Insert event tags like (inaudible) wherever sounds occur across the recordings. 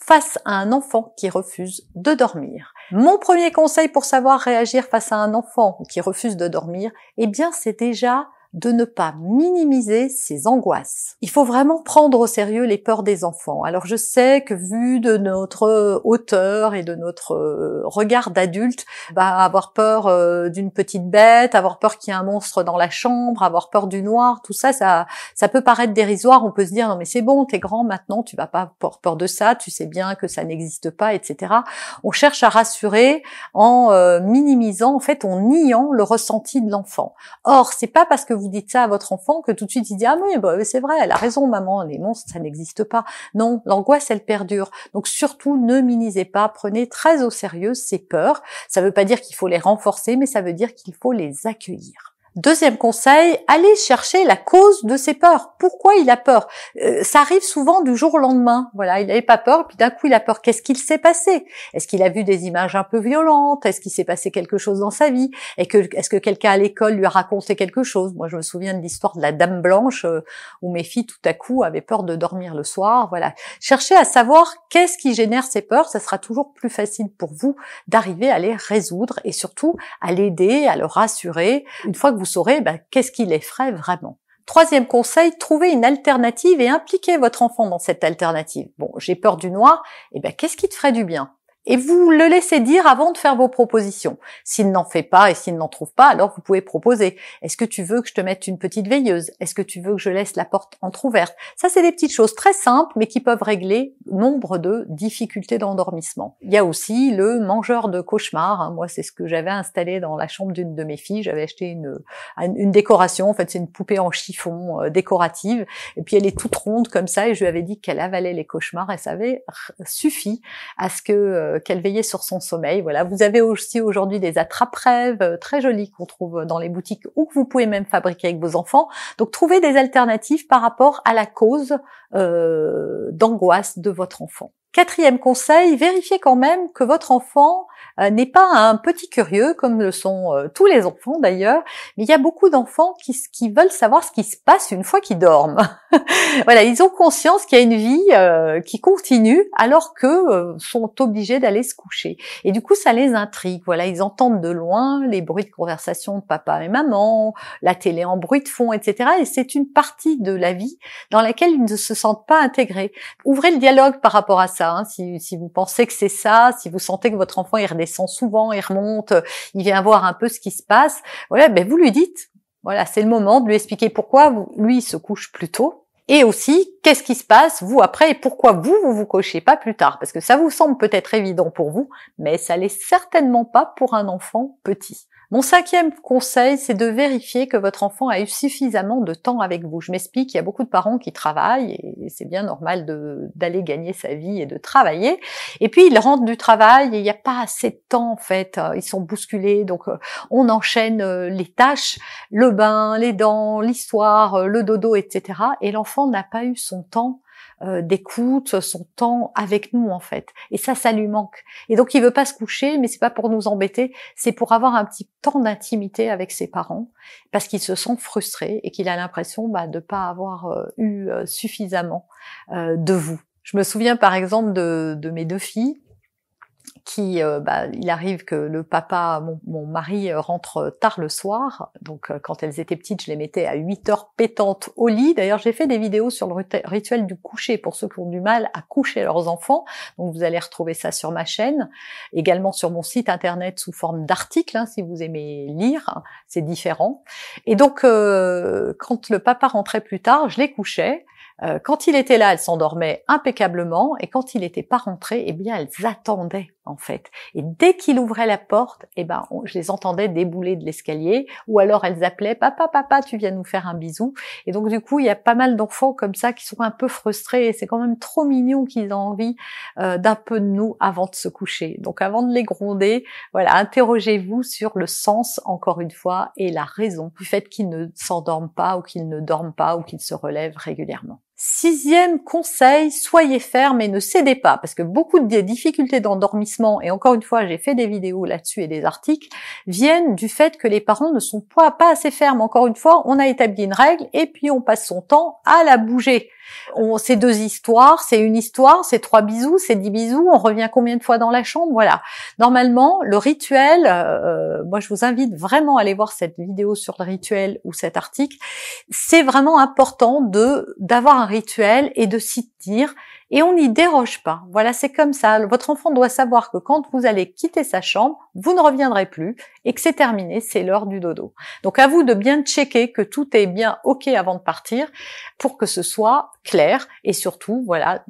face à un enfant qui refuse de dormir. Mon premier conseil pour savoir réagir face à un enfant qui refuse de dormir, eh bien c'est déjà de ne pas minimiser ses angoisses. Il faut vraiment prendre au sérieux les peurs des enfants. Alors je sais que vu de notre hauteur et de notre euh, regard d'adulte, bah, avoir peur euh, d'une petite bête, avoir peur qu'il y ait un monstre dans la chambre, avoir peur du noir, tout ça, ça, ça peut paraître dérisoire. On peut se dire non mais c'est bon, t'es grand maintenant, tu vas pas avoir peur de ça, tu sais bien que ça n'existe pas, etc. On cherche à rassurer en euh, minimisant, en fait, en niant le ressenti de l'enfant. Or c'est pas parce que vous dites ça à votre enfant que tout de suite il dit ah oui bah, c'est vrai elle a raison maman les monstres ça n'existe pas. Non l'angoisse elle perdure. Donc surtout ne minimisez pas prenez très au sérieux ces peurs. Ça veut pas dire qu'il faut les renforcer mais ça veut dire qu'il faut les accueillir Deuxième conseil, allez chercher la cause de ses peurs. Pourquoi il a peur? Euh, Ça arrive souvent du jour au lendemain. Voilà, il n'avait pas peur, puis d'un coup il a peur. Qu'est-ce qu'il s'est passé? Est-ce qu'il a vu des images un peu violentes? Est-ce qu'il s'est passé quelque chose dans sa vie? Est-ce que quelqu'un à l'école lui a raconté quelque chose? Moi, je me souviens de l'histoire de la Dame Blanche euh, où mes filles tout à coup avaient peur de dormir le soir. Voilà, cherchez à savoir qu'est-ce qui génère ces peurs. Ça sera toujours plus facile pour vous d'arriver à les résoudre et surtout à l'aider, à le rassurer. Une fois que vous saurez ben, qu'est-ce qui l'effraie vraiment. Troisième conseil, trouvez une alternative et impliquez votre enfant dans cette alternative. Bon, j'ai peur du noir, et eh ben qu'est-ce qui te ferait du bien? Et vous le laissez dire avant de faire vos propositions. S'il n'en fait pas et s'il n'en trouve pas, alors vous pouvez proposer. Est-ce que tu veux que je te mette une petite veilleuse? Est-ce que tu veux que je laisse la porte entr'ouverte? Ça, c'est des petites choses très simples, mais qui peuvent régler nombre de difficultés d'endormissement. Il y a aussi le mangeur de cauchemars. Hein. Moi, c'est ce que j'avais installé dans la chambre d'une de mes filles. J'avais acheté une, une décoration. En fait, c'est une poupée en chiffon euh, décorative. Et puis, elle est toute ronde comme ça. Et je lui avais dit qu'elle avalait les cauchemars. Et ça avait suffi à ce que euh, qu'elle veillait sur son sommeil. Voilà, vous avez aussi aujourd'hui des attrape-rêves euh, très jolis qu'on trouve dans les boutiques ou que vous pouvez même fabriquer avec vos enfants. Donc trouvez des alternatives par rapport à la cause euh, d'angoisse de votre enfant. Quatrième conseil, vérifiez quand même que votre enfant n'est pas un petit curieux, comme le sont euh, tous les enfants d'ailleurs, mais il y a beaucoup d'enfants qui, qui, veulent savoir ce qui se passe une fois qu'ils dorment. (laughs) voilà, ils ont conscience qu'il y a une vie euh, qui continue alors que sont obligés d'aller se coucher. Et du coup, ça les intrigue. Voilà, ils entendent de loin les bruits de conversation de papa et maman, la télé en bruit de fond, etc. Et c'est une partie de la vie dans laquelle ils ne se sentent pas intégrés. Ouvrez le dialogue par rapport à ça. Hein, si, si vous pensez que c'est ça, si vous sentez que votre enfant est redescend souvent, il remonte, il vient voir un peu ce qui se passe. Voilà, ben vous lui dites, voilà, c'est le moment de lui expliquer pourquoi lui il se couche plus tôt. Et aussi, qu'est-ce qui se passe, vous, après, et pourquoi vous, vous vous cochez pas plus tard? Parce que ça vous semble peut-être évident pour vous, mais ça l'est certainement pas pour un enfant petit. Mon cinquième conseil, c'est de vérifier que votre enfant a eu suffisamment de temps avec vous. Je m'explique, il y a beaucoup de parents qui travaillent et c'est bien normal d'aller gagner sa vie et de travailler. Et puis ils rentrent du travail et il n'y a pas assez de temps en fait. Ils sont bousculés, donc euh, on enchaîne euh, les tâches, le bain, les dents, l'histoire, euh, le dodo, etc. Et l'enfant n'a pas eu son temps euh, d'écoute, son temps avec nous en fait. Et ça, ça lui manque. Et donc il veut pas se coucher, mais c'est pas pour nous embêter, c'est pour avoir un petit temps d'intimité avec ses parents, parce qu'il se sent frustré et qu'il a l'impression bah, de pas avoir euh, eu euh, suffisamment de vous. Je me souviens par exemple de, de mes deux filles qui, euh, bah, il arrive que le papa, mon, mari euh, rentre tard le soir. Donc, euh, quand elles étaient petites, je les mettais à 8 heures pétantes au lit. D'ailleurs, j'ai fait des vidéos sur le rituel du coucher pour ceux qui ont du mal à coucher leurs enfants. Donc, vous allez retrouver ça sur ma chaîne, également sur mon site internet sous forme d'articles, hein, si vous aimez lire. c'est différent. Et donc, quand le papa rentrait plus tard, je les couchais. Euh, quand il était là, elles s'endormaient impeccablement, et quand il n'était pas rentré, eh bien, elles attendaient en. Et dès qu'il ouvrait la porte, eh ben, je les entendais débouler de l'escalier, ou alors elles appelaient "Papa, papa, tu viens nous faire un bisou." Et donc du coup, il y a pas mal d'enfants comme ça qui sont un peu frustrés. Et c'est quand même trop mignon qu'ils ont envie euh, d'un peu de nous avant de se coucher. Donc avant de les gronder, voilà, interrogez-vous sur le sens encore une fois et la raison du fait qu'ils ne s'endorment pas ou qu'ils ne dorment pas ou qu'ils se relèvent régulièrement. Sixième conseil, soyez ferme et ne cédez pas, parce que beaucoup de difficultés d'endormissement, et encore une fois, j'ai fait des vidéos là-dessus et des articles, viennent du fait que les parents ne sont pas, assez fermes. Encore une fois, on a établi une règle et puis on passe son temps à la bouger. C'est deux histoires, c'est une histoire, c'est trois bisous, c'est dix bisous, on revient combien de fois dans la chambre, voilà. Normalement, le rituel, euh, moi je vous invite vraiment à aller voir cette vidéo sur le rituel ou cet article, c'est vraiment important de d'avoir un rituel et de s'y tenir et on n'y déroge pas. Voilà, c'est comme ça. Votre enfant doit savoir que quand vous allez quitter sa chambre, vous ne reviendrez plus et que c'est terminé, c'est l'heure du dodo. Donc à vous de bien checker que tout est bien OK avant de partir pour que ce soit clair et surtout, voilà,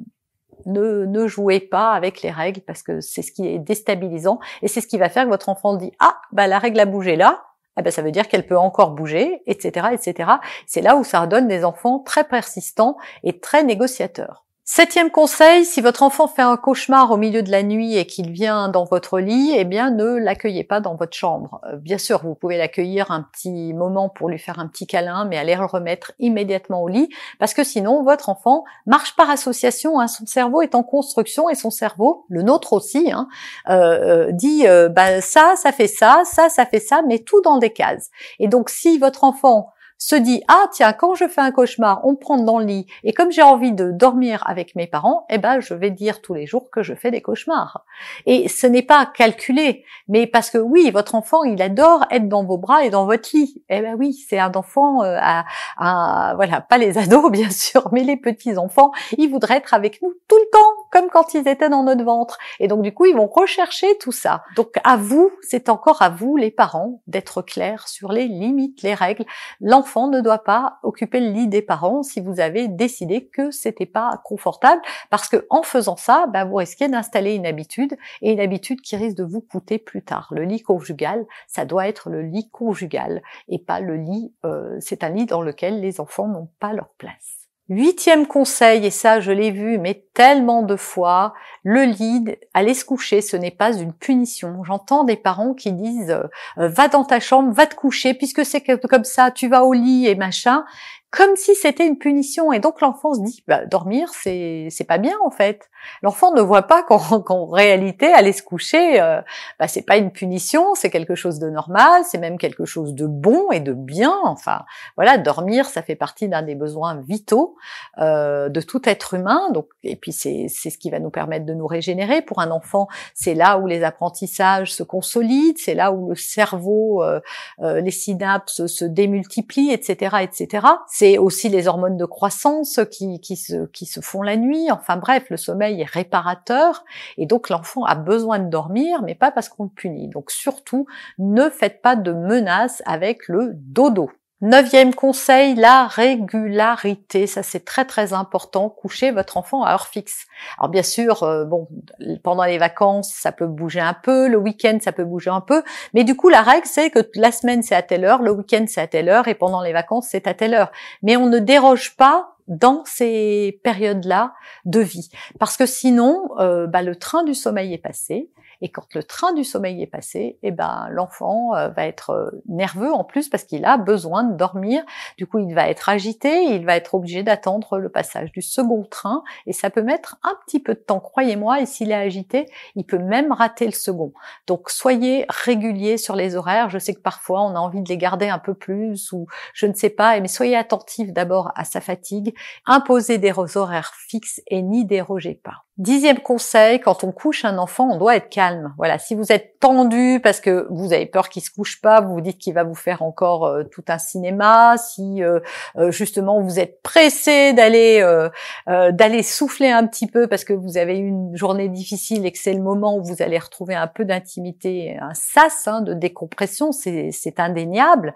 ne, ne, jouez pas avec les règles parce que c'est ce qui est déstabilisant et c'est ce qui va faire que votre enfant dit ah bah la règle a bougé là eh ben ça veut dire qu'elle peut encore bouger etc etc c'est là où ça donne des enfants très persistants et très négociateurs Septième conseil, si votre enfant fait un cauchemar au milieu de la nuit et qu'il vient dans votre lit, eh bien ne l'accueillez pas dans votre chambre. Euh, bien sûr, vous pouvez l'accueillir un petit moment pour lui faire un petit câlin, mais allez le remettre immédiatement au lit, parce que sinon votre enfant marche par association. Hein. Son cerveau est en construction et son cerveau, le nôtre aussi, hein, euh, euh dit bah, ça, ça fait ça, ça, ça fait ça, mais tout dans des cases. Et donc si votre enfant se dit ah tiens quand je fais un cauchemar on me prend dans le lit. Et comme j'ai envie de dormir avec mes parents eh ben je vais dire tous les jours que je fais des cauchemars et ce n'est pas calculé mais parce que oui votre enfant il adore être dans vos bras et dans votre lit. Eh ben oui c'est un enfant euh, à, voilà pas les ados (laughs) bien sûr mais les petits enfants ils voudraient être avec nous tout le temps comme quand ils étaient dans notre ventre et donc du coup ils vont rechercher tout ça donc à vous c'est encore à vous les parents d'être clairs sur les limites les règles l'enfant ne doit pas occuper le lit des parents si vous avez décidé que c'était pas confortable, parce que en faisant ça, bah, vous risquez d'installer une habitude et une habitude qui risque de vous coûter plus tard. Le lit conjugal, ça doit être le lit conjugal et pas le lit. Euh, c'est un lit dans lequel les enfants n'ont pas leur place. Huitième conseil, et ça je l'ai vu mais tellement de fois, le lit, aller se coucher, ce n'est pas une punition. J'entends des parents qui disent euh, va dans ta chambre, va te coucher, puisque c'est comme ça, tu vas au lit et machin comme si c'était une punition. Et donc l'enfant se dit, bah, dormir, c'est c'est pas bien en fait. L'enfant ne voit pas (laughs) qu'en réalité, aller se coucher, euh, bah, c'est pas une punition, c'est quelque chose de normal, c'est même quelque chose de bon et de bien. Enfin, voilà, dormir, ça fait partie d'un des besoins vitaux euh, de tout être humain. Donc, et puis c'est c'est ce qui va nous permettre de nous régénérer. Pour un enfant, c'est là où les apprentissages se consolident, c'est là où le cerveau, euh, euh les synapses se démultiplient, etc., etc c'est aussi les hormones de croissance qui, se, se font la nuit. Enfin bref, le sommeil est réparateur et donc l'enfant a besoin de dormir, mais pas parce qu'on le punit. Donc surtout, ne faites pas de menaces avec le dodo. Neuvième conseil, la régularité. Ça, c'est très très important. Couchez votre enfant à heure fixe. Alors bien sûr, euh, bon, pendant les vacances, ça peut bouger un peu. Le week-end, ça peut bouger un peu. Mais du coup, la règle, c'est que la semaine, c'est à telle heure, le week-end, c'est à telle heure, et pendant les vacances, c'est à telle heure. Mais on ne déroge pas dans ces périodes-là de vie. Parce que sinon, euh, bah, le train du sommeil est passé et quand le train du sommeil est passé, eh ben l'enfant euh, va être euh, nerveux en plus parce qu'il a besoin de dormir. Du coup, il va être agité, il va être obligé d'attendre le passage du second train et ça peut mettre un petit peu de temps, croyez-moi. Et s'il est agité, il peut même rater le second. Donc soyez réguliers sur les horaires. Je sais que parfois on a envie de les garder un peu plus ou je ne sais pas, mais soyez attentifs d'abord à sa fatigue. Imposez des horaires fixes et n'y dérogez pas. Dixième conseil, quand on couche un enfant, on doit être calme. Voilà, si vous êtes tendu parce que vous avez peur qu'il se couche pas, vous vous dites qu'il va vous faire encore euh, tout un cinéma. Si euh, euh, justement vous êtes pressé d'aller d'aller souffler un petit peu parce que vous avez eu une journée difficile et que c'est le moment où vous allez retrouver un peu d'intimité, un sas hein, de décompression, c'est indéniable.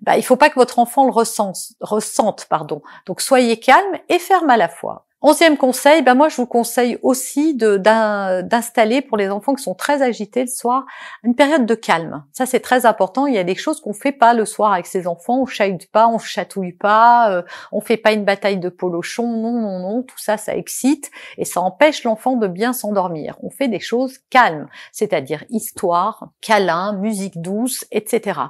Bah, il faut pas que votre enfant le ressente, ressente pardon. Donc soyez calme et ferme à la fois. Onzième conseil, ben moi je vous conseille aussi d'installer pour les enfants qui sont très agités le soir une période de calme. Ça c'est très important. Il y a des choses qu'on fait pas le soir avec ses enfants. On chahute pas, on chatouille pas, euh, on fait pas une bataille de polochon. Non, non, non. Tout ça, ça excite et ça empêche l'enfant de bien s'endormir. On fait des choses calmes, c'est-à-dire histoire, câlin, musique douce, etc.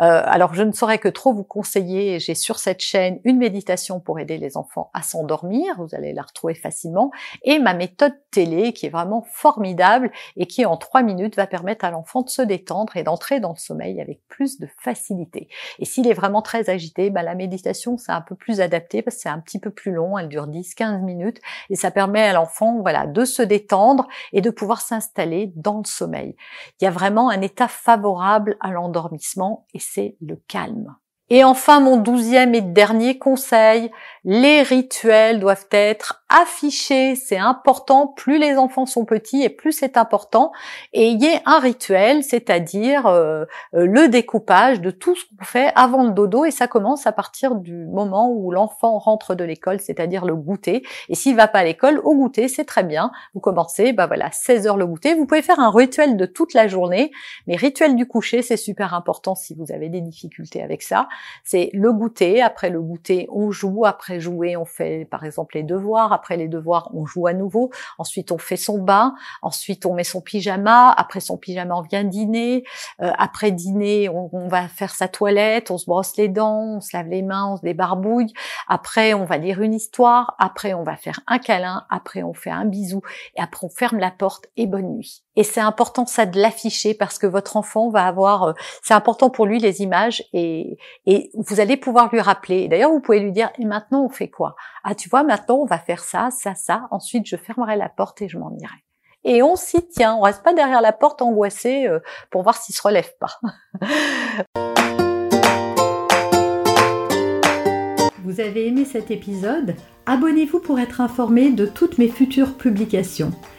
Euh, alors je ne saurais que trop vous conseiller. J'ai sur cette chaîne une méditation pour aider les enfants à s'endormir. Vous allez la retrouver facilement, et ma méthode télé qui est vraiment formidable et qui en trois minutes va permettre à l'enfant de se détendre et d'entrer dans le sommeil avec plus de facilité. Et s'il est vraiment très agité, bah, la méditation c'est un peu plus adapté parce que c'est un petit peu plus long, elle dure 10-15 minutes et ça permet à l'enfant voilà de se détendre et de pouvoir s'installer dans le sommeil. Il y a vraiment un état favorable à l'endormissement et c'est le calme. Et enfin, mon douzième et dernier conseil, les rituels doivent être affichés. C'est important. Plus les enfants sont petits et plus c'est important. Et il y a un rituel, c'est-à-dire euh, euh, le découpage de tout ce qu'on fait avant le dodo. Et ça commence à partir du moment où l'enfant rentre de l'école, c'est-à-dire le goûter. Et s'il va pas à l'école, au goûter, c'est très bien. Vous commencez, bah voilà, 16 heures le goûter. Vous pouvez faire un rituel de toute la journée, mais rituel du coucher, c'est super important si vous avez des difficultés avec ça. C'est le goûter. Après le goûter, on joue. Après jouer, on fait par exemple les devoirs. Après les devoirs, on joue à nouveau. Ensuite, on fait son bain. Ensuite, on met son pyjama. Après son pyjama, on vient dîner. Euh, après dîner, on, va faire sa toilette. On se brosse les dents. On se lave les mains. On se débarbouille. Après, on va lire une histoire. Après, on va faire un câlin. Après, on fait un bisou. Et après, on ferme la porte et bonne nuit. Et c'est important ça de l'afficher parce que votre enfant va avoir, euh, c'est important pour lui les images et, et vous allez pouvoir lui rappeler. D'ailleurs, vous pouvez lui dire, et maintenant on fait quoi? Ah, tu vois, maintenant on va faire ça, ça, ça. Ensuite, je fermerai la porte et je m'en irai. Et on s'y tient. On reste pas derrière la porte angoissé euh, pour voir s'il se relève pas. (laughs) Vous avez aimé cet épisode? Abonnez-vous pour être informé de toutes mes futures publications.